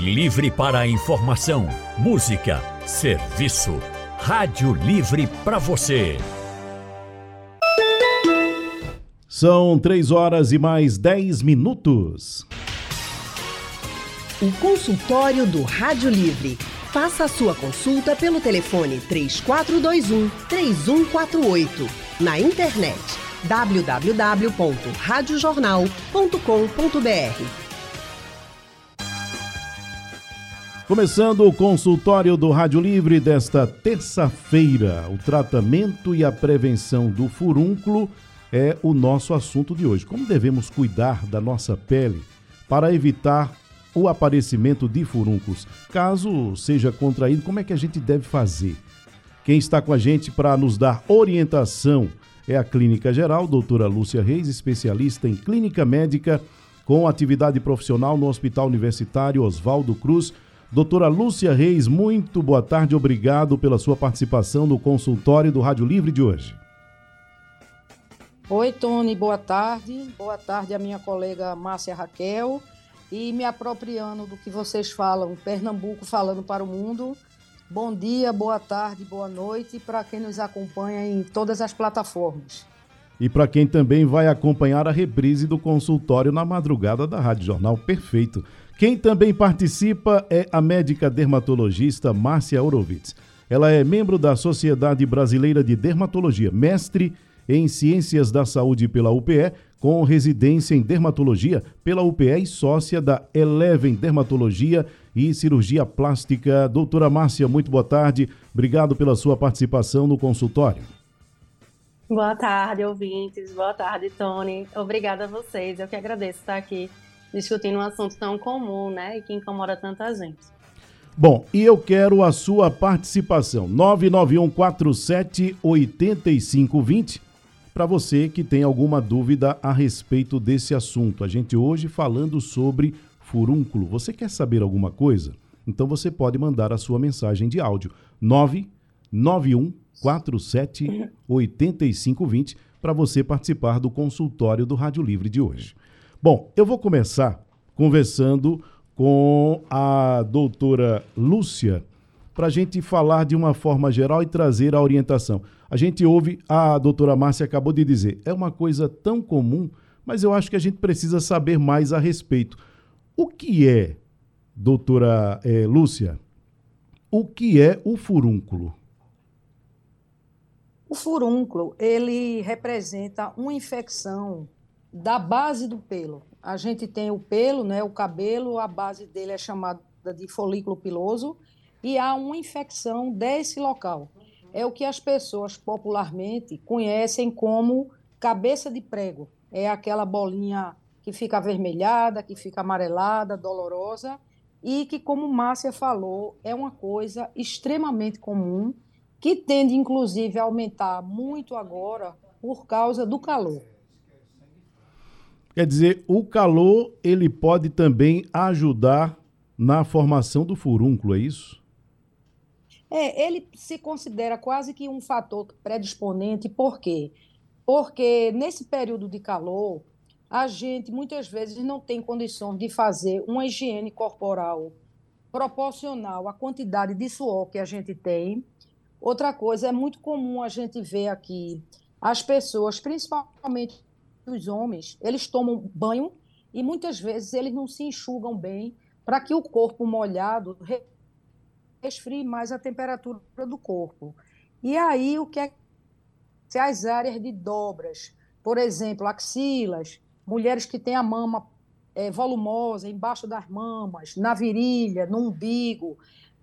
Livre para a informação, música, serviço. Rádio Livre para você. São três horas e mais dez minutos. O consultório do Rádio Livre. Faça a sua consulta pelo telefone 3421 3148. Na internet www.radiojornal.com.br Começando o consultório do Rádio Livre desta terça-feira, o tratamento e a prevenção do furúnculo é o nosso assunto de hoje. Como devemos cuidar da nossa pele para evitar o aparecimento de furúnculos? Caso seja contraído, como é que a gente deve fazer? Quem está com a gente para nos dar orientação é a Clínica Geral, doutora Lúcia Reis, especialista em clínica médica com atividade profissional no Hospital Universitário Oswaldo Cruz Doutora Lúcia Reis, muito boa tarde, obrigado pela sua participação no consultório do Rádio Livre de hoje. Oi, Tony, boa tarde. Boa tarde a minha colega Márcia Raquel. E me apropriando do que vocês falam, Pernambuco falando para o mundo. Bom dia, boa tarde, boa noite para quem nos acompanha em todas as plataformas. E para quem também vai acompanhar a reprise do consultório na madrugada da Rádio Jornal Perfeito. Quem também participa é a médica dermatologista Márcia Orovitz. Ela é membro da Sociedade Brasileira de Dermatologia, mestre em Ciências da Saúde pela UPE, com residência em dermatologia pela UPE e sócia da Eleven Dermatologia e Cirurgia Plástica. Doutora Márcia, muito boa tarde. Obrigado pela sua participação no consultório. Boa tarde, ouvintes. Boa tarde, Tony. Obrigada a vocês. Eu que agradeço estar aqui discutindo um assunto tão comum, né, e que incomoda tanta gente. Bom, e eu quero a sua participação. 99147 8520 para você que tem alguma dúvida a respeito desse assunto. A gente hoje falando sobre furúnculo. Você quer saber alguma coisa? Então você pode mandar a sua mensagem de áudio 99147 8520 para você participar do consultório do Rádio Livre de hoje. Bom, eu vou começar conversando com a doutora Lúcia para a gente falar de uma forma geral e trazer a orientação. A gente ouve, a doutora Márcia acabou de dizer, é uma coisa tão comum, mas eu acho que a gente precisa saber mais a respeito. O que é, doutora é, Lúcia, o que é o furúnculo? O furúnculo, ele representa uma infecção da base do pelo. A gente tem o pelo, né, o cabelo, a base dele é chamada de folículo piloso e há uma infecção desse local. É o que as pessoas popularmente conhecem como cabeça de prego. É aquela bolinha que fica avermelhada, que fica amarelada, dolorosa e que, como Márcia falou, é uma coisa extremamente comum que tende, inclusive, a aumentar muito agora por causa do calor. Quer dizer, o calor ele pode também ajudar na formação do furúnculo, é isso? É, ele se considera quase que um fator predisponente, por quê? Porque nesse período de calor, a gente muitas vezes não tem condições de fazer uma higiene corporal proporcional à quantidade de suor que a gente tem. Outra coisa, é muito comum a gente ver aqui as pessoas, principalmente os homens, eles tomam banho e muitas vezes eles não se enxugam bem para que o corpo molhado resfrie mais a temperatura do corpo. E aí o que é se as áreas de dobras, por exemplo, axilas, mulheres que têm a mama é, volumosa embaixo das mamas, na virilha, no umbigo,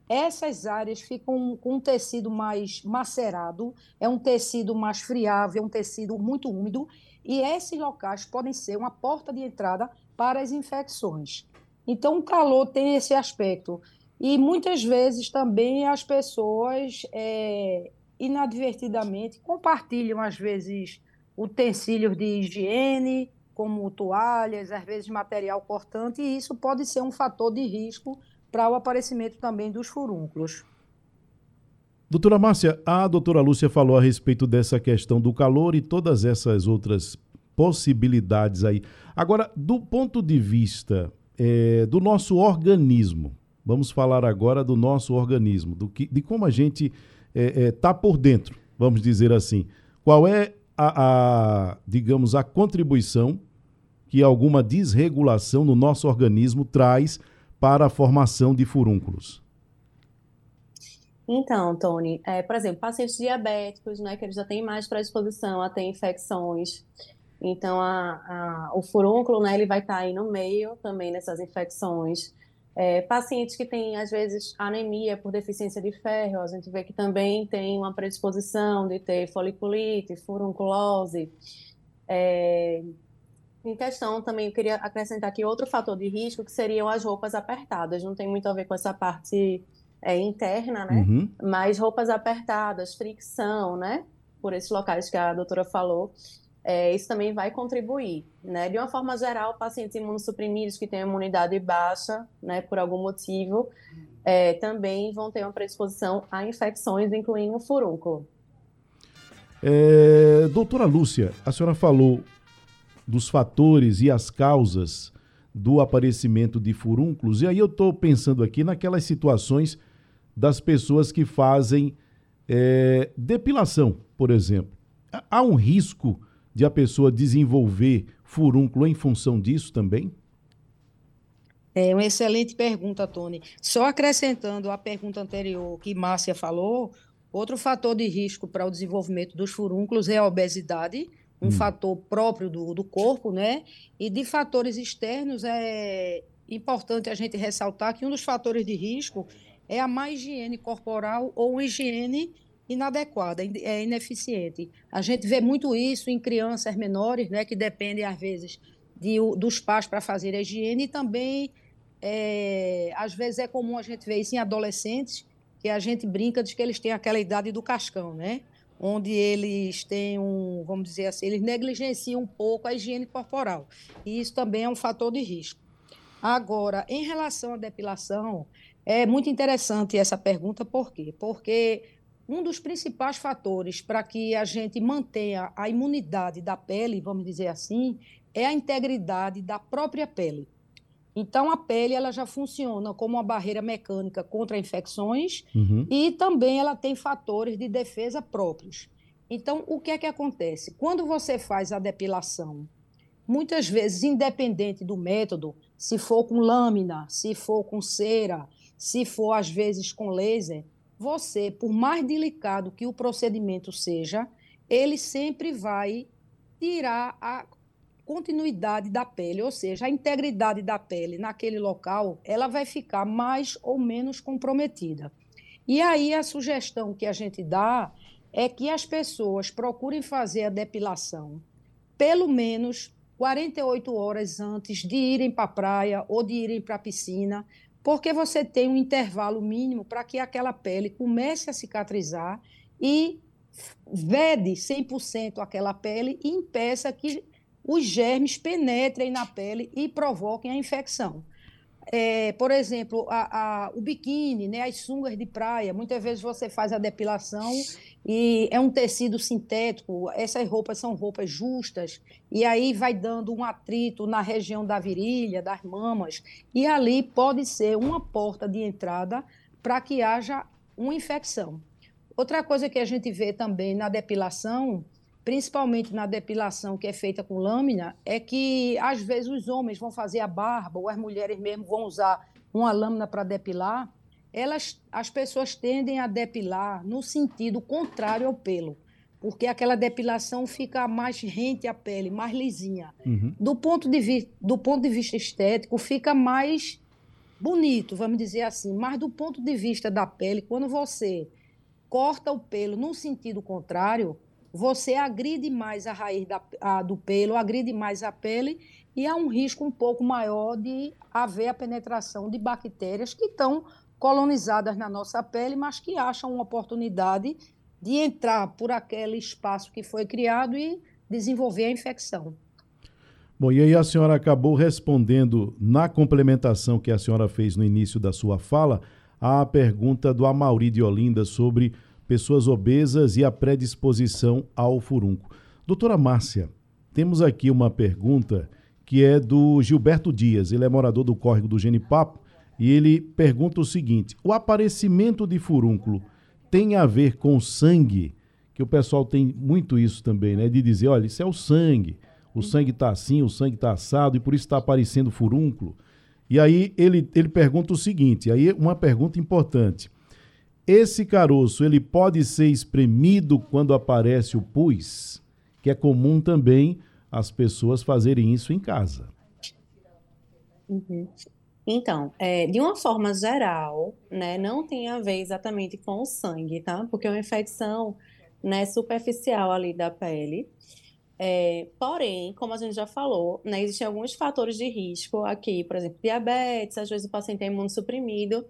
essas áreas ficam com um tecido mais macerado, é um tecido mais friável, é um tecido muito úmido e esses locais podem ser uma porta de entrada para as infecções. Então, o calor tem esse aspecto. E muitas vezes também as pessoas, é, inadvertidamente, compartilham, às vezes, utensílios de higiene, como toalhas, às vezes material cortante, e isso pode ser um fator de risco para o aparecimento também dos furúnculos. Doutora Márcia, a doutora Lúcia falou a respeito dessa questão do calor e todas essas outras possibilidades aí. Agora, do ponto de vista é, do nosso organismo, Vamos falar agora do nosso organismo, do que, de como a gente está é, é, tá por dentro, vamos dizer assim. Qual é a, a, digamos, a contribuição que alguma desregulação no nosso organismo traz para a formação de furúnculos? Então, Tony, é, por exemplo, pacientes diabéticos, né, que eles já têm mais predisposição a ter infecções. Então, a, a, o furúnculo, né, ele vai estar aí no meio também dessas infecções. É, pacientes que têm, às vezes, anemia por deficiência de ferro, a gente vê que também tem uma predisposição de ter foliculite, furunculose. É, em questão, também eu queria acrescentar aqui outro fator de risco, que seriam as roupas apertadas. Não tem muito a ver com essa parte é, interna, né? Uhum. Mas roupas apertadas, fricção, né? Por esses locais que a doutora falou. É, isso também vai contribuir, né? De uma forma geral, pacientes imunossuprimidos que têm imunidade baixa, né, por algum motivo, é, também vão ter uma predisposição a infecções, incluindo o furúnculo. É, doutora Lúcia, a senhora falou dos fatores e as causas do aparecimento de furúnculos, e aí eu estou pensando aqui naquelas situações das pessoas que fazem é, depilação, por exemplo. Há um risco de a pessoa desenvolver furúnculo em função disso também? É uma excelente pergunta, Tony. Só acrescentando a pergunta anterior que Márcia falou, outro fator de risco para o desenvolvimento dos furúnculos é a obesidade, um hum. fator próprio do, do corpo, né? E de fatores externos é importante a gente ressaltar que um dos fatores de risco é a má higiene corporal ou higiene inadequada, é ineficiente. A gente vê muito isso em crianças menores, né, que dependem, às vezes, de, dos pais para fazer a higiene, e também, é, às vezes, é comum a gente ver isso em adolescentes, que a gente brinca de que eles têm aquela idade do cascão, né? Onde eles têm um, vamos dizer assim, eles negligenciam um pouco a higiene corporal. E isso também é um fator de risco. Agora, em relação à depilação, é muito interessante essa pergunta, por quê? Porque um dos principais fatores para que a gente mantenha a imunidade da pele, vamos dizer assim, é a integridade da própria pele. Então, a pele ela já funciona como uma barreira mecânica contra infecções uhum. e também ela tem fatores de defesa próprios. Então, o que é que acontece? Quando você faz a depilação, muitas vezes, independente do método, se for com lâmina, se for com cera, se for às vezes com laser, você, por mais delicado que o procedimento seja, ele sempre vai tirar a continuidade da pele, ou seja, a integridade da pele naquele local, ela vai ficar mais ou menos comprometida. E aí a sugestão que a gente dá é que as pessoas procurem fazer a depilação pelo menos 48 horas antes de irem para a praia ou de irem para a piscina, porque você tem um intervalo mínimo para que aquela pele comece a cicatrizar e vede 100% aquela pele e impeça que os germes penetrem na pele e provoquem a infecção. É, por exemplo, a, a, o biquíni, né, as sungas de praia, muitas vezes você faz a depilação e é um tecido sintético, essas roupas são roupas justas, e aí vai dando um atrito na região da virilha, das mamas, e ali pode ser uma porta de entrada para que haja uma infecção. Outra coisa que a gente vê também na depilação principalmente na depilação que é feita com lâmina, é que às vezes os homens vão fazer a barba ou as mulheres mesmo vão usar uma lâmina para depilar, elas, as pessoas tendem a depilar no sentido contrário ao pelo, porque aquela depilação fica mais rente à pele, mais lisinha. Uhum. Do, ponto de vi, do ponto de vista estético, fica mais bonito, vamos dizer assim, mas do ponto de vista da pele, quando você corta o pelo no sentido contrário, você agride mais a raiz da, a, do pelo, agride mais a pele e há um risco um pouco maior de haver a penetração de bactérias que estão colonizadas na nossa pele, mas que acham uma oportunidade de entrar por aquele espaço que foi criado e desenvolver a infecção. Bom, e aí a senhora acabou respondendo na complementação que a senhora fez no início da sua fala à pergunta do Amauri de Olinda sobre pessoas obesas e a predisposição ao furúnculo. Doutora Márcia, temos aqui uma pergunta que é do Gilberto Dias. Ele é morador do córrego do Genipapo e ele pergunta o seguinte: o aparecimento de furúnculo tem a ver com sangue? Que o pessoal tem muito isso também, né? De dizer, olha, isso é o sangue. O sangue está assim, o sangue está assado e por isso está aparecendo furúnculo. E aí ele, ele pergunta o seguinte, aí uma pergunta importante. Esse caroço, ele pode ser espremido quando aparece o pus? Que é comum também as pessoas fazerem isso em casa. Uhum. Então, é, de uma forma geral, né, não tem a ver exatamente com o sangue, tá? Porque é uma infecção, né, superficial ali da pele. É, porém, como a gente já falou, né, existem alguns fatores de risco aqui, por exemplo, diabetes, às vezes o paciente é imunossuprimido,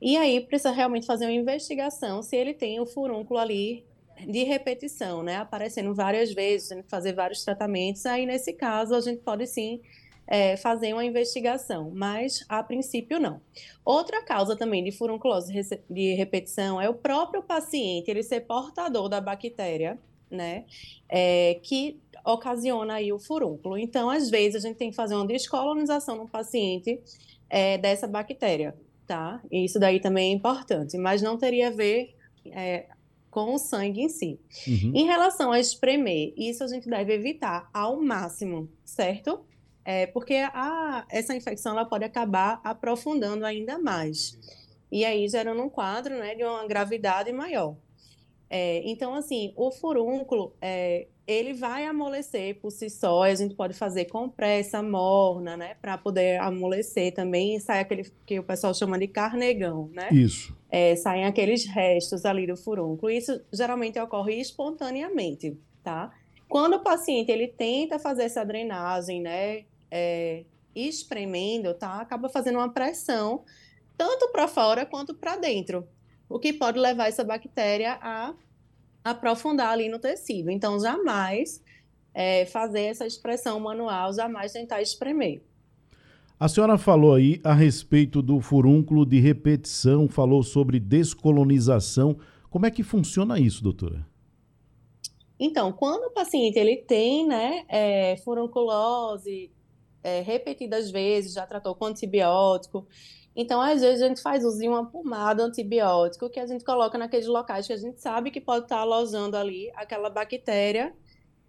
e aí precisa realmente fazer uma investigação se ele tem o furúnculo ali de repetição, né, aparecendo várias vezes, que fazer vários tratamentos, aí nesse caso a gente pode sim é, fazer uma investigação, mas a princípio não. Outra causa também de furunculose de repetição é o próprio paciente ele ser portador da bactéria, né, é, que ocasiona aí o furúnculo. Então, às vezes, a gente tem que fazer uma descolonização no paciente é, dessa bactéria, tá? E isso daí também é importante, mas não teria a ver é, com o sangue em si. Uhum. Em relação a espremer, isso a gente deve evitar ao máximo, certo? É, porque a, essa infecção ela pode acabar aprofundando ainda mais. E aí gerando um quadro né, de uma gravidade maior. É, então, assim, o furúnculo, é, ele vai amolecer por si só, a gente pode fazer compressa morna, né, para poder amolecer também, sai aquele que o pessoal chama de carnegão, né? Isso. É, saem aqueles restos ali do furúnculo, isso geralmente ocorre espontaneamente, tá? Quando o paciente, ele tenta fazer essa drenagem, né, é, espremendo, tá? Acaba fazendo uma pressão tanto para fora quanto para dentro, o que pode levar essa bactéria a aprofundar ali no tecido. Então, jamais é, fazer essa expressão manual, jamais tentar espremer. A senhora falou aí a respeito do furúnculo de repetição, falou sobre descolonização. Como é que funciona isso, doutora? Então, quando o paciente ele tem né, é, furunculose é, repetidas vezes, já tratou com antibiótico. Então, às vezes, a gente faz uso de uma pomada antibiótico que a gente coloca naqueles locais que a gente sabe que pode estar alojando ali aquela bactéria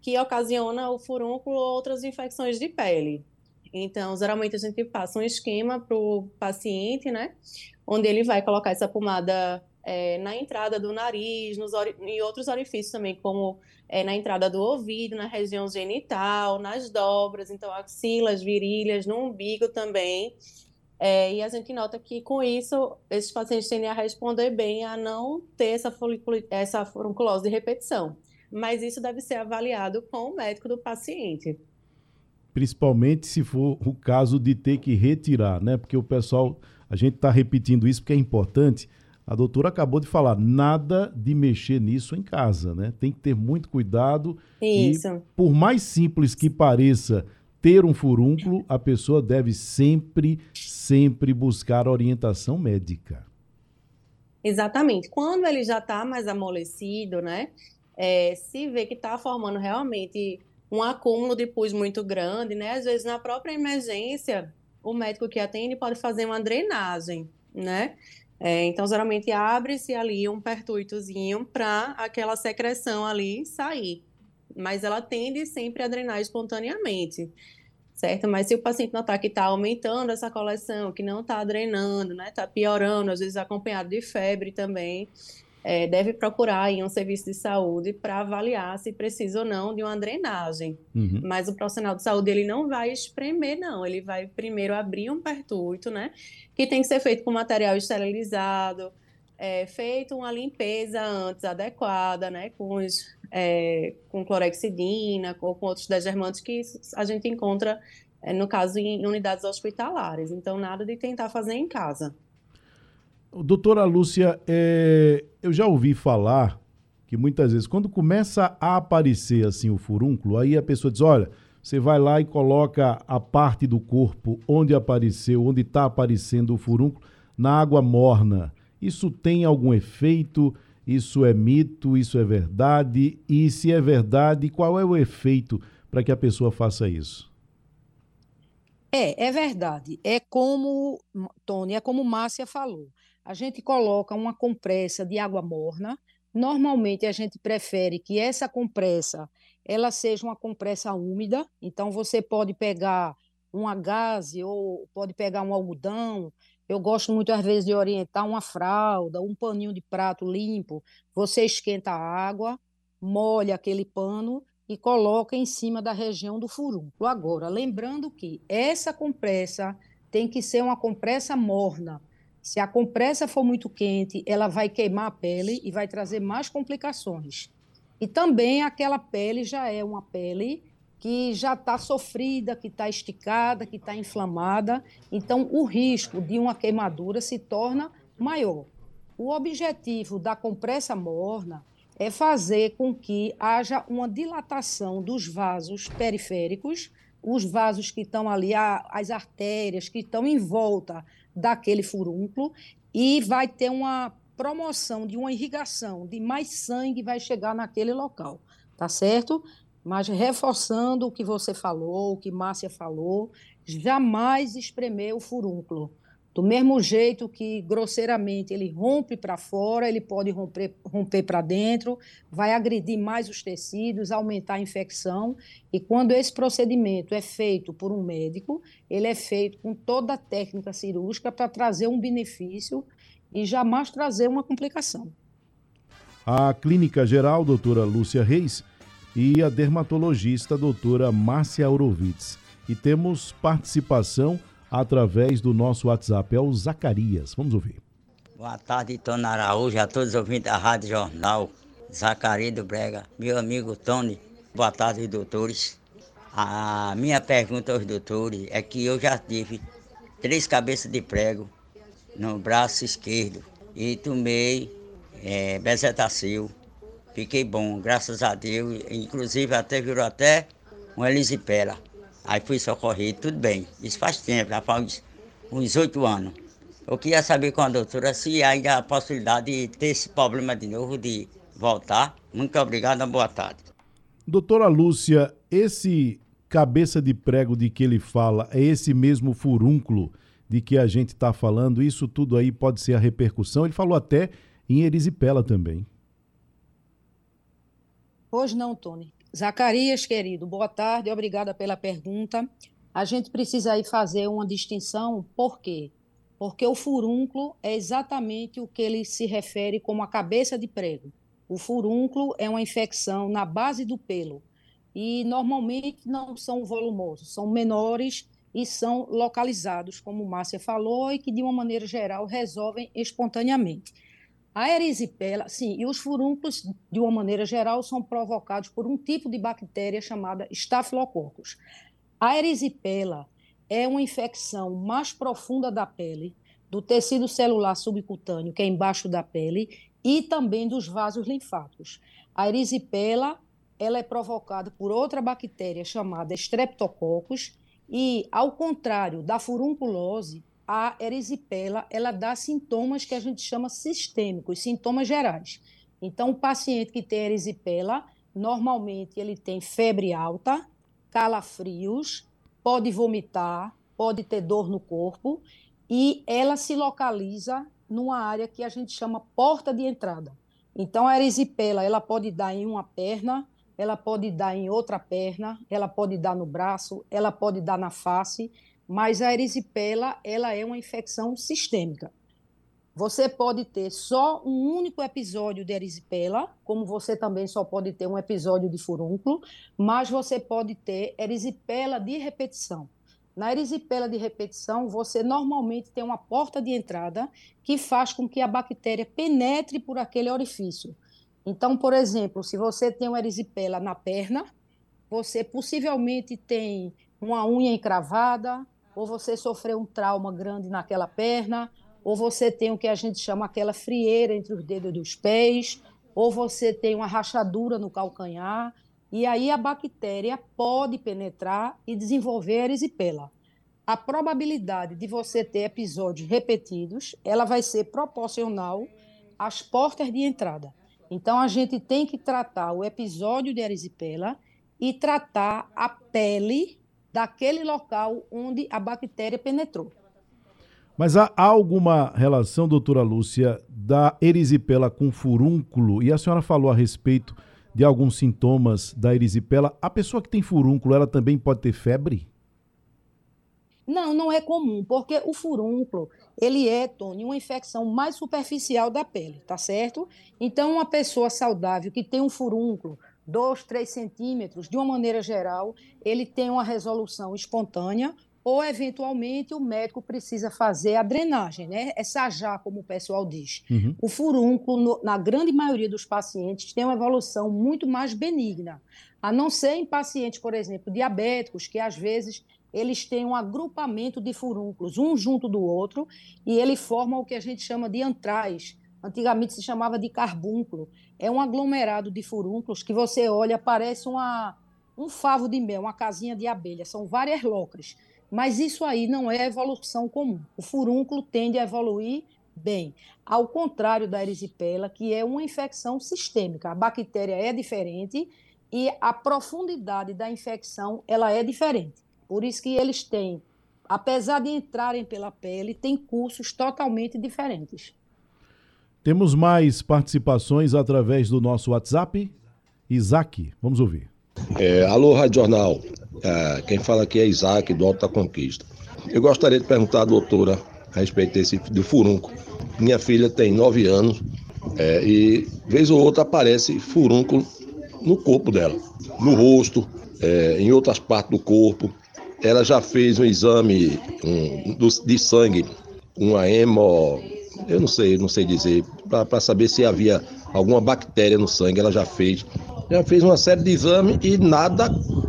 que ocasiona o furúnculo ou outras infecções de pele. Então, geralmente a gente passa um esquema para o paciente, né? Onde ele vai colocar essa pomada é, na entrada do nariz, nos em outros orifícios também, como é, na entrada do ouvido, na região genital, nas dobras, então axilas, virilhas, no umbigo também. É, e a gente nota que com isso esses pacientes tendem a responder bem a não ter essa, essa furunculose de repetição. Mas isso deve ser avaliado com o médico do paciente. Principalmente se for o caso de ter que retirar, né? Porque o pessoal, a gente está repetindo isso porque é importante a doutora acabou de falar, nada de mexer nisso em casa, né? Tem que ter muito cuidado. Isso. E, por mais simples que pareça ter um furúnculo, a pessoa deve sempre, sempre buscar orientação médica. Exatamente. Quando ele já está mais amolecido, né? É, se vê que está formando realmente um acúmulo de pus muito grande, né? Às vezes, na própria emergência, o médico que atende pode fazer uma drenagem, né? É, então, geralmente abre-se ali um pertuitozinho para aquela secreção ali sair. Mas ela tende sempre a drenar espontaneamente, certo? Mas se o paciente notar que está aumentando essa coleção, que não está drenando, né? Está piorando, às vezes acompanhado de febre também, é, deve procurar aí um serviço de saúde para avaliar se precisa ou não de uma drenagem. Uhum. Mas o profissional de saúde ele não vai espremer, não. Ele vai primeiro abrir um pertuito, né? Que tem que ser feito com material esterilizado, é, feito uma limpeza antes adequada, né? Com, os, é, com clorexidina ou com outros degermantes que a gente encontra, é, no caso, em unidades hospitalares. Então, nada de tentar fazer em casa. Doutora Lúcia, é, eu já ouvi falar que muitas vezes, quando começa a aparecer assim o furúnculo, aí a pessoa diz: olha, você vai lá e coloca a parte do corpo onde apareceu, onde está aparecendo o furúnculo, na água morna. Isso tem algum efeito? Isso é mito? Isso é verdade? E se é verdade, qual é o efeito para que a pessoa faça isso? É, é verdade. É como, Tony, é como Márcia falou. A gente coloca uma compressa de água morna. Normalmente a gente prefere que essa compressa ela seja uma compressa úmida. Então você pode pegar uma gaze ou pode pegar um algodão. Eu gosto muito às vezes de orientar uma fralda, um paninho de prato limpo. Você esquenta a água, molha aquele pano e coloca em cima da região do furúnculo. Agora, lembrando que essa compressa tem que ser uma compressa morna. Se a compressa for muito quente, ela vai queimar a pele e vai trazer mais complicações. E também aquela pele já é uma pele que já está sofrida, que está esticada, que está inflamada. Então, o risco de uma queimadura se torna maior. O objetivo da compressa morna é fazer com que haja uma dilatação dos vasos periféricos, os vasos que estão ali, as artérias que estão em volta daquele furúnculo, e vai ter uma promoção de uma irrigação, de mais sangue vai chegar naquele local, tá certo? Mas reforçando o que você falou, o que Márcia falou, jamais espremer o furúnculo. Do mesmo jeito que grosseiramente ele rompe para fora, ele pode romper, romper para dentro, vai agredir mais os tecidos, aumentar a infecção. E quando esse procedimento é feito por um médico, ele é feito com toda a técnica cirúrgica para trazer um benefício e jamais trazer uma complicação. A clínica geral, doutora Lúcia Reis, e a dermatologista, doutora Márcia Aurovitz. E temos participação através do nosso WhatsApp. É o Zacarias. Vamos ouvir. Boa tarde, Tony Araújo, a todos os ouvintes da Rádio Jornal. Zacarias do Brega, meu amigo Tony. Boa tarde, doutores. A minha pergunta aos doutores é que eu já tive três cabeças de prego no braço esquerdo e tomei é, bezetacil. Fiquei bom, graças a Deus. Inclusive até virou até um elisipela. Aí fui socorrido, tudo bem. Isso faz tempo, já faz uns oito anos. Eu queria saber com a doutora se ainda há possibilidade de ter esse problema de novo, de voltar. Muito obrigado, boa tarde. Doutora Lúcia, esse cabeça de prego de que ele fala é esse mesmo furúnculo de que a gente está falando? Isso tudo aí pode ser a repercussão? Ele falou até em erisipela também. Pois não, Tony. Zacarias, querido, boa tarde, obrigada pela pergunta. A gente precisa aí fazer uma distinção, por quê? Porque o furúnculo é exatamente o que ele se refere como a cabeça de prego. O furúnculo é uma infecção na base do pelo e normalmente não são volumosos, são menores e são localizados, como Márcia falou, e que de uma maneira geral resolvem espontaneamente. A erisipela, sim, e os furúnculos, de uma maneira geral, são provocados por um tipo de bactéria chamada Staphylococcus. A erisipela é uma infecção mais profunda da pele, do tecido celular subcutâneo, que é embaixo da pele, e também dos vasos linfáticos. A erisipela ela é provocada por outra bactéria chamada Streptococcus, e, ao contrário da furunculose, a erisipela ela dá sintomas que a gente chama sistêmicos, sintomas gerais. Então, o paciente que tem erisipela, normalmente ele tem febre alta, calafrios, pode vomitar, pode ter dor no corpo e ela se localiza numa área que a gente chama porta de entrada. Então, a erisipela ela pode dar em uma perna, ela pode dar em outra perna, ela pode dar no braço, ela pode dar na face mas a erisipela ela é uma infecção sistêmica. Você pode ter só um único episódio de erisipela, como você também só pode ter um episódio de furúnculo, mas você pode ter erisipela de repetição. Na erisipela de repetição, você normalmente tem uma porta de entrada que faz com que a bactéria penetre por aquele orifício. Então, por exemplo, se você tem uma erisipela na perna, você possivelmente tem uma unha encravada, ou você sofreu um trauma grande naquela perna, ou você tem o que a gente chama aquela frieira entre os dedos dos pés, ou você tem uma rachadura no calcanhar, e aí a bactéria pode penetrar e desenvolver erisipela. A probabilidade de você ter episódios repetidos, ela vai ser proporcional às portas de entrada. Então a gente tem que tratar o episódio de erisipela e tratar a pele daquele local onde a bactéria penetrou. Mas há alguma relação, doutora Lúcia, da erisipela com furúnculo? E a senhora falou a respeito de alguns sintomas da erisipela. A pessoa que tem furúnculo, ela também pode ter febre? Não, não é comum, porque o furúnculo, ele é, Tony, uma infecção mais superficial da pele, tá certo? Então, uma pessoa saudável que tem um furúnculo, 2, 3 centímetros, de uma maneira geral, ele tem uma resolução espontânea, ou eventualmente o médico precisa fazer a drenagem, né? Essa já, como o pessoal diz. Uhum. O furúnculo, no, na grande maioria dos pacientes, tem uma evolução muito mais benigna, a não ser em pacientes, por exemplo, diabéticos, que às vezes eles têm um agrupamento de furúnculos, um junto do outro, e ele forma o que a gente chama de antrais. Antigamente se chamava de carbúnculo. É um aglomerado de furúnculos que você olha, parece uma, um favo de mel, uma casinha de abelha. São várias locres. Mas isso aí não é evolução comum. O furúnculo tende a evoluir bem, ao contrário da erisipela, que é uma infecção sistêmica. A bactéria é diferente e a profundidade da infecção ela é diferente. Por isso que eles têm, apesar de entrarem pela pele, têm cursos totalmente diferentes. Temos mais participações através do nosso WhatsApp. Isaac, vamos ouvir. É, alô, Rádio Jornal. É, quem fala aqui é Isaac, do Alto da Conquista. Eu gostaria de perguntar à doutora a respeito desse, do furúnculo. Minha filha tem nove anos é, e, vez ou outra, aparece furúnculo no corpo dela, no rosto, é, em outras partes do corpo ela já fez um exame um, de sangue, uma hemo, eu não sei, não sei dizer, para saber se havia alguma bactéria no sangue, ela já fez. Já fez uma série de exames e nada,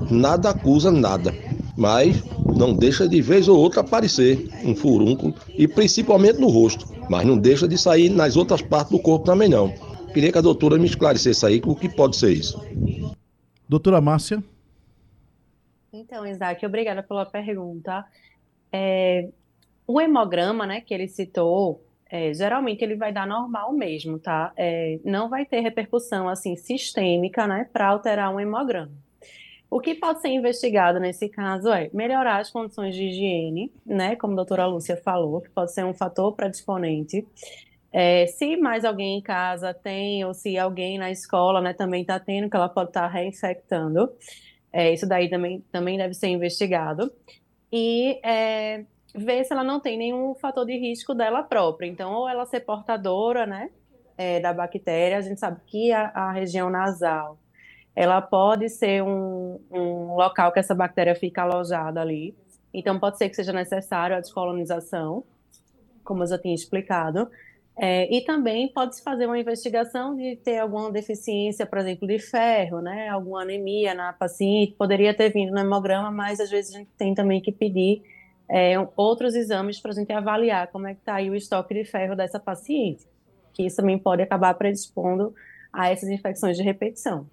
nada acusa nada. Mas não deixa de vez ou outra aparecer um furúnculo, e principalmente no rosto. Mas não deixa de sair nas outras partes do corpo também não. Queria que a doutora me esclarecesse aí o que pode ser isso. Doutora Márcia. Então, Isaac, obrigada pela pergunta. É, o hemograma, né, que ele citou, é, geralmente ele vai dar normal mesmo, tá? É, não vai ter repercussão, assim, sistêmica, né, para alterar um hemograma. O que pode ser investigado nesse caso é melhorar as condições de higiene, né, como a doutora Lúcia falou, que pode ser um fator predisponente. É, se mais alguém em casa tem, ou se alguém na escola, né, também está tendo, que ela pode estar tá reinfectando. É, isso daí também, também deve ser investigado. E é, ver se ela não tem nenhum fator de risco dela própria. Então, ou ela ser portadora, né, é, da bactéria, a gente sabe que a, a, região nasal, ela pode ser um, um local que essa bactéria fica alojada ali. Então, pode ser que seja necessário a descolonização, como eu já tinha explicado. É, e também pode-se fazer uma investigação de ter alguma deficiência, por exemplo, de ferro, né? Alguma anemia na paciente, poderia ter vindo no hemograma, mas às vezes a gente tem também que pedir é, outros exames para a gente avaliar como é que está aí o estoque de ferro dessa paciente, que isso também pode acabar predispondo a essas infecções de repetição.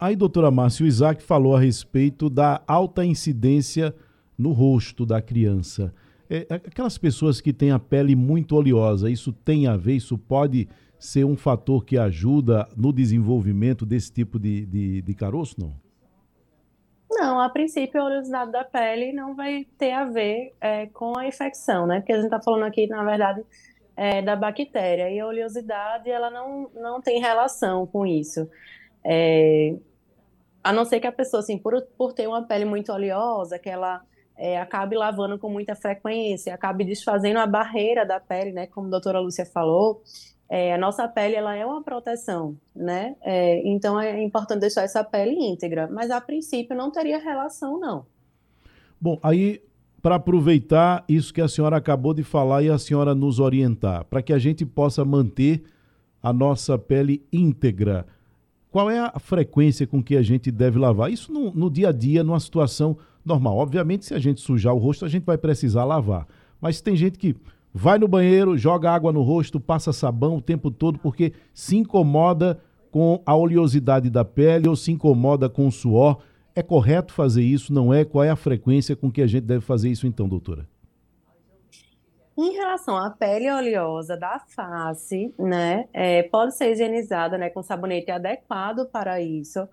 Aí, doutora Márcia, o Isaac falou a respeito da alta incidência no rosto da criança. É, aquelas pessoas que têm a pele muito oleosa, isso tem a ver, isso pode ser um fator que ajuda no desenvolvimento desse tipo de, de, de caroço, não? Não, a princípio a oleosidade da pele não vai ter a ver é, com a infecção, né? Porque a gente está falando aqui, na verdade, é, da bactéria. E a oleosidade, ela não, não tem relação com isso. É, a não ser que a pessoa, assim, por, por ter uma pele muito oleosa, que ela é, acabe lavando com muita frequência, acabe desfazendo a barreira da pele, né? Como a doutora Lúcia falou, é, a nossa pele ela é uma proteção, né? É, então é importante deixar essa pele íntegra, mas a princípio não teria relação, não. Bom, aí para aproveitar isso que a senhora acabou de falar e a senhora nos orientar, para que a gente possa manter a nossa pele íntegra, qual é a frequência com que a gente deve lavar? Isso no, no dia a dia, numa situação normal. Obviamente, se a gente sujar o rosto, a gente vai precisar lavar. Mas tem gente que vai no banheiro, joga água no rosto, passa sabão o tempo todo porque se incomoda com a oleosidade da pele ou se incomoda com o suor. É correto fazer isso? Não é? Qual é a frequência com que a gente deve fazer isso então, doutora? Em relação à pele oleosa da face, né, é, pode ser higienizada, né, com sabonete adequado para isso.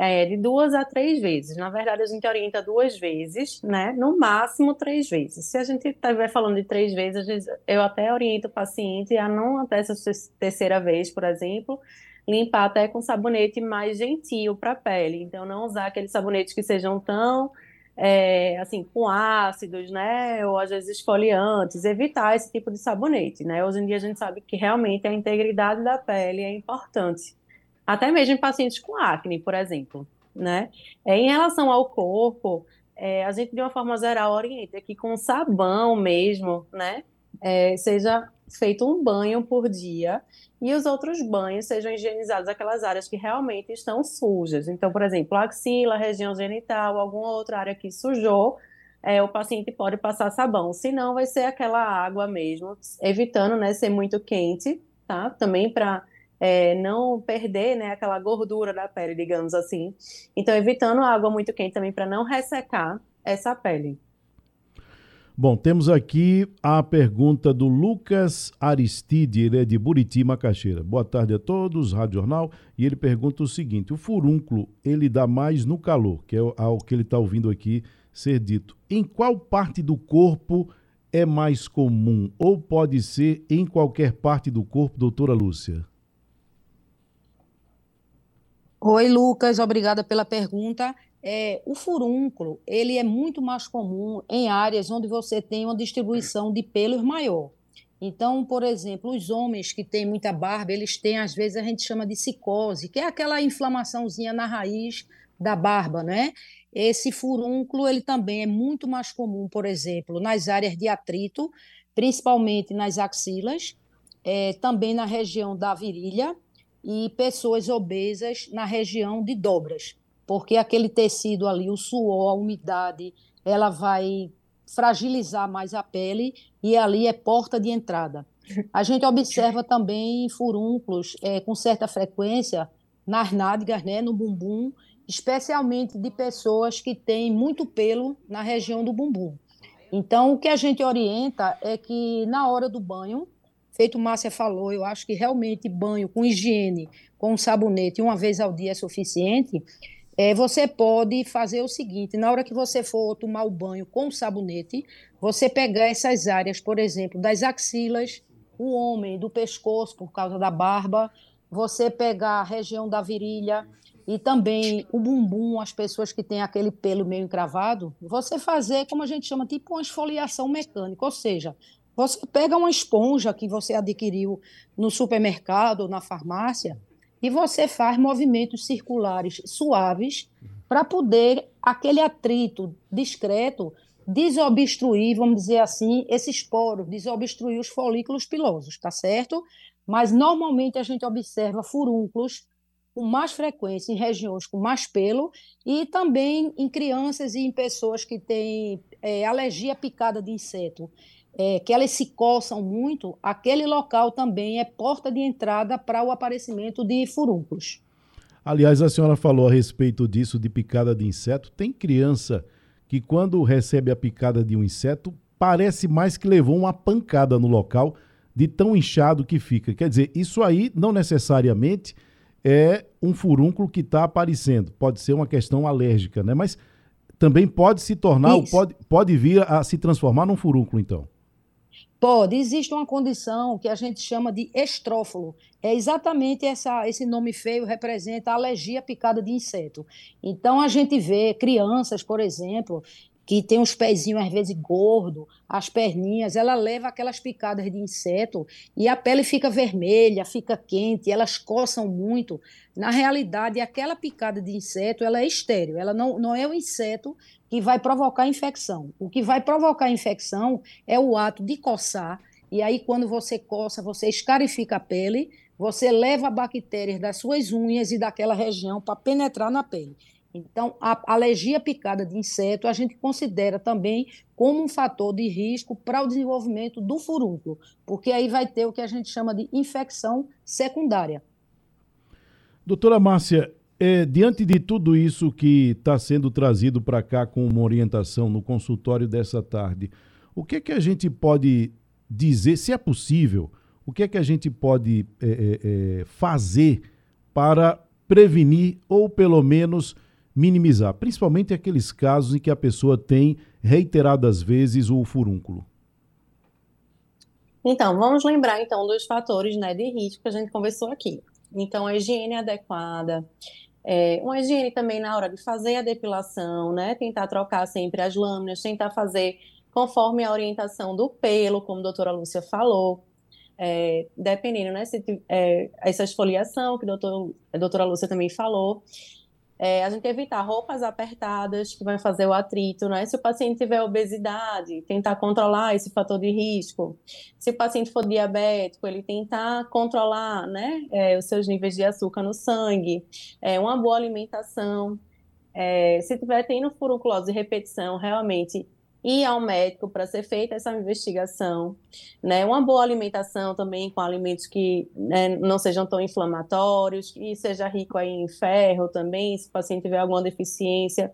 É, de duas a três vezes. Na verdade, a gente orienta duas vezes, né? No máximo três vezes. Se a gente estiver falando de três vezes, eu até oriento o paciente a não até essa terceira vez, por exemplo, limpar até com sabonete mais gentil para a pele. Então, não usar aqueles sabonetes que sejam tão é, assim, com ácidos, né, ou às vezes esfoliantes, evitar esse tipo de sabonete, né? Hoje em dia a gente sabe que realmente a integridade da pele é importante até mesmo em pacientes com acne, por exemplo, né? É, em relação ao corpo, é, a gente de uma forma geral orienta que com sabão mesmo, né, é, seja feito um banho por dia e os outros banhos sejam higienizados aquelas áreas que realmente estão sujas. Então, por exemplo, axila, região genital, alguma outra área que sujou, é, o paciente pode passar sabão. Se não, vai ser aquela água mesmo, evitando, né, ser muito quente, tá? Também para é, não perder né, aquela gordura da pele, digamos assim. Então, evitando água muito quente também para não ressecar essa pele. Bom, temos aqui a pergunta do Lucas Aristide, ele é de Buriti, Macaxeira. Boa tarde a todos, Rádio Jornal. E ele pergunta o seguinte: o furúnculo, ele dá mais no calor, que é o que ele está ouvindo aqui ser dito. Em qual parte do corpo é mais comum? Ou pode ser em qualquer parte do corpo, doutora Lúcia? Oi, Lucas, obrigada pela pergunta. É, o furúnculo, ele é muito mais comum em áreas onde você tem uma distribuição de pelos maior. Então, por exemplo, os homens que têm muita barba, eles têm, às vezes, a gente chama de cicose, que é aquela inflamaçãozinha na raiz da barba, né? Esse furúnculo, ele também é muito mais comum, por exemplo, nas áreas de atrito, principalmente nas axilas, é, também na região da virilha, e pessoas obesas na região de dobras, porque aquele tecido ali, o suor, a umidade, ela vai fragilizar mais a pele e ali é porta de entrada. A gente observa também furúnculos é, com certa frequência nas nádegas, né, no bumbum, especialmente de pessoas que têm muito pelo na região do bumbum. Então, o que a gente orienta é que na hora do banho, feito Márcia falou, eu acho que realmente banho com higiene, com sabonete, uma vez ao dia é suficiente. É, você pode fazer o seguinte: na hora que você for tomar o banho com sabonete, você pegar essas áreas, por exemplo, das axilas, o homem, do pescoço, por causa da barba, você pegar a região da virilha e também o bumbum, as pessoas que têm aquele pelo meio encravado, você fazer, como a gente chama, tipo uma esfoliação mecânica, ou seja, você pega uma esponja que você adquiriu no supermercado ou na farmácia e você faz movimentos circulares suaves para poder aquele atrito discreto desobstruir, vamos dizer assim, esses poros, desobstruir os folículos pilosos, tá certo? Mas normalmente a gente observa furúnculos com mais frequência em regiões com mais pelo e também em crianças e em pessoas que têm é, alergia picada de inseto é, que elas se coçam muito, aquele local também é porta de entrada para o aparecimento de furúnculos. Aliás, a senhora falou a respeito disso, de picada de inseto. Tem criança que, quando recebe a picada de um inseto, parece mais que levou uma pancada no local, de tão inchado que fica. Quer dizer, isso aí não necessariamente é um furúnculo que está aparecendo. Pode ser uma questão alérgica, né? Mas também pode se tornar, pode, pode vir a se transformar num furúnculo, então. Pode, existe uma condição que a gente chama de estrófilo. É exatamente essa, esse nome feio representa a alergia picada de inseto. Então a gente vê crianças, por exemplo, que tem os pezinhos às vezes gordo, as perninhas, ela leva aquelas picadas de inseto e a pele fica vermelha, fica quente, elas coçam muito. Na realidade, aquela picada de inseto, ela é estéreo, ela não, não é o inseto que vai provocar infecção. O que vai provocar infecção é o ato de coçar, e aí quando você coça, você escarifica a pele, você leva bactérias das suas unhas e daquela região para penetrar na pele. Então, a alergia picada de inseto a gente considera também como um fator de risco para o desenvolvimento do furúnculo, porque aí vai ter o que a gente chama de infecção secundária. Doutora Márcia, é, diante de tudo isso que está sendo trazido para cá com uma orientação no consultório dessa tarde, o que é que a gente pode dizer, se é possível, o que é que a gente pode é, é, é fazer para prevenir ou pelo menos minimizar, principalmente aqueles casos em que a pessoa tem reiteradas vezes o furúnculo? Então, vamos lembrar então dos fatores né, de risco que a gente conversou aqui. Então, a higiene adequada, é, uma higiene também na hora de fazer a depilação, né? Tentar trocar sempre as lâminas, tentar fazer conforme a orientação do pelo, como a doutora Lúcia falou. É, dependendo, né? Se, é, essa esfoliação que a, a doutora Lúcia também falou. É, a gente evitar roupas apertadas que vai fazer o atrito, né? Se o paciente tiver obesidade, tentar controlar esse fator de risco. Se o paciente for diabético, ele tentar controlar, né, é, os seus níveis de açúcar no sangue, é, uma boa alimentação. É, se tiver tendo furunculose de repetição, realmente ir ao médico para ser feita essa investigação, né? Uma boa alimentação também com alimentos que né, não sejam tão inflamatórios, e seja rico aí em ferro também, se o paciente tiver alguma deficiência.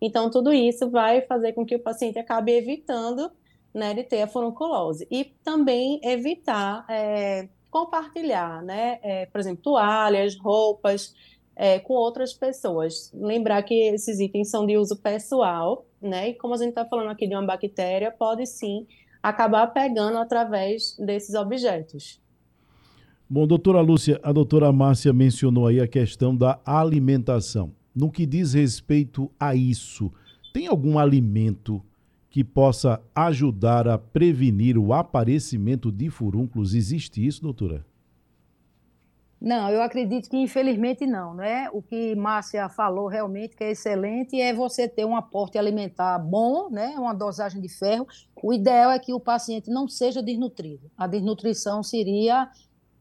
Então, tudo isso vai fazer com que o paciente acabe evitando né, de ter a furunculose. E também evitar é, compartilhar, né? É, por exemplo, toalhas, roupas, é, com outras pessoas. Lembrar que esses itens são de uso pessoal, né? E como a gente está falando aqui de uma bactéria, pode sim acabar pegando através desses objetos. Bom, doutora Lúcia, a doutora Márcia mencionou aí a questão da alimentação. No que diz respeito a isso, tem algum alimento que possa ajudar a prevenir o aparecimento de furúnculos? Existe isso, doutora? Não, eu acredito que infelizmente não, né? O que Márcia falou realmente que é excelente é você ter um aporte alimentar bom, né? Uma dosagem de ferro. O ideal é que o paciente não seja desnutrido. A desnutrição seria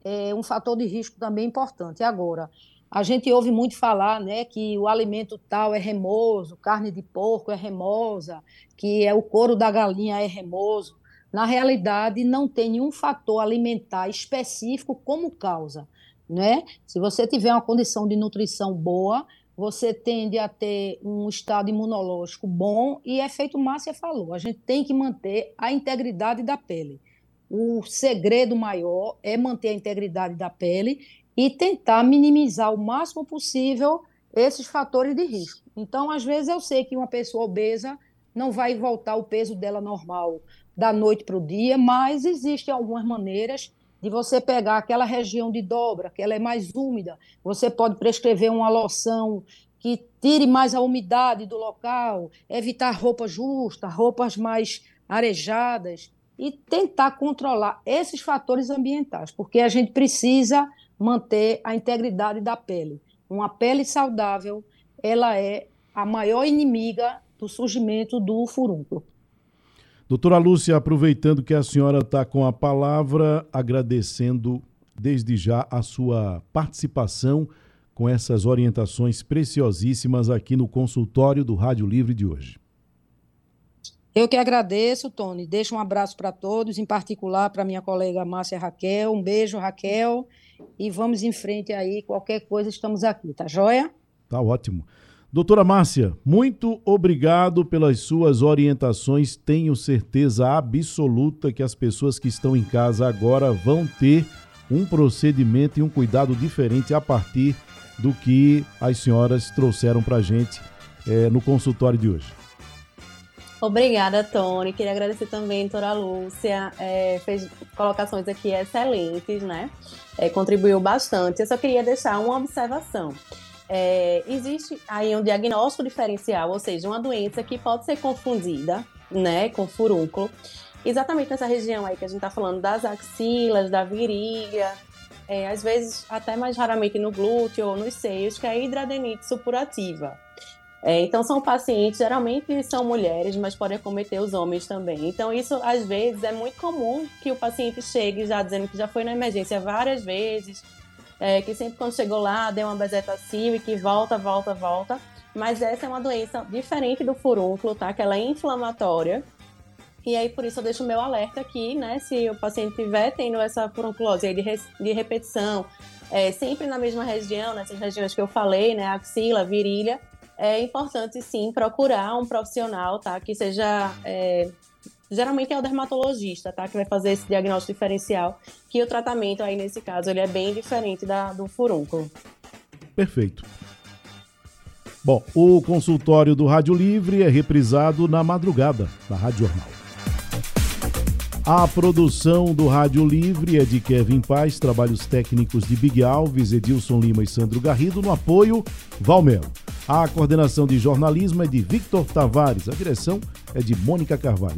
é, um fator de risco também importante. Agora, a gente ouve muito falar, né, que o alimento tal é remoso, carne de porco é remosa, que é o couro da galinha é remoso. Na realidade, não tem nenhum fator alimentar específico como causa né? Se você tiver uma condição de nutrição boa, você tende a ter um estado imunológico bom e é feito Márcia falou, a gente tem que manter a integridade da pele. O segredo maior é manter a integridade da pele e tentar minimizar o máximo possível esses fatores de risco. Então, às vezes eu sei que uma pessoa obesa não vai voltar o peso dela normal da noite para o dia, mas existem algumas maneiras de você pegar aquela região de dobra, que ela é mais úmida, você pode prescrever uma loção que tire mais a umidade do local, evitar roupas justas, roupas mais arejadas e tentar controlar esses fatores ambientais, porque a gente precisa manter a integridade da pele. Uma pele saudável, ela é a maior inimiga do surgimento do furúnculo. Doutora Lúcia, aproveitando que a senhora está com a palavra, agradecendo desde já a sua participação com essas orientações preciosíssimas aqui no consultório do Rádio Livre de hoje. Eu que agradeço, Tony. Deixo um abraço para todos, em particular para minha colega Márcia Raquel. Um beijo, Raquel. E vamos em frente aí. Qualquer coisa, estamos aqui, tá joia? Tá ótimo. Doutora Márcia, muito obrigado pelas suas orientações. Tenho certeza absoluta que as pessoas que estão em casa agora vão ter um procedimento e um cuidado diferente a partir do que as senhoras trouxeram para a gente é, no consultório de hoje. Obrigada, Tony. Queria agradecer também doutora Lúcia. É, fez colocações aqui excelentes, né? É, contribuiu bastante. Eu só queria deixar uma observação é, existe aí um diagnóstico diferencial, ou seja, uma doença que pode ser confundida, né, com furúnculo, exatamente nessa região aí que a gente está falando das axilas, da virilha, é, às vezes até mais raramente no glúteo ou nos seios, que é a hidradenite supurativa. É, então, são pacientes, geralmente são mulheres, mas podem acometer os homens também. Então, isso às vezes é muito comum que o paciente chegue já dizendo que já foi na emergência várias vezes, é, que sempre quando chegou lá deu uma bezetacil e que volta, volta, volta. Mas essa é uma doença diferente do furúnculo, tá? Que ela é inflamatória. E aí, por isso, eu deixo o meu alerta aqui, né? Se o paciente tiver tendo essa furunculose de, de repetição, é, sempre na mesma região, nessas regiões que eu falei, né? Axila, virilha, é importante sim procurar um profissional, tá? Que seja é, geralmente é o dermatologista, tá? Que vai fazer esse diagnóstico diferencial, que o tratamento aí nesse caso ele é bem diferente da, do furúnculo. Perfeito. Bom, o consultório do Rádio Livre é reprisado na madrugada, na Rádio Jornal. A produção do Rádio Livre é de Kevin Paz, trabalhos técnicos de Big Alves, Edilson Lima e Sandro Garrido, no apoio Valmelo. A coordenação de jornalismo é de Victor Tavares, a direção é de Mônica Carvalho.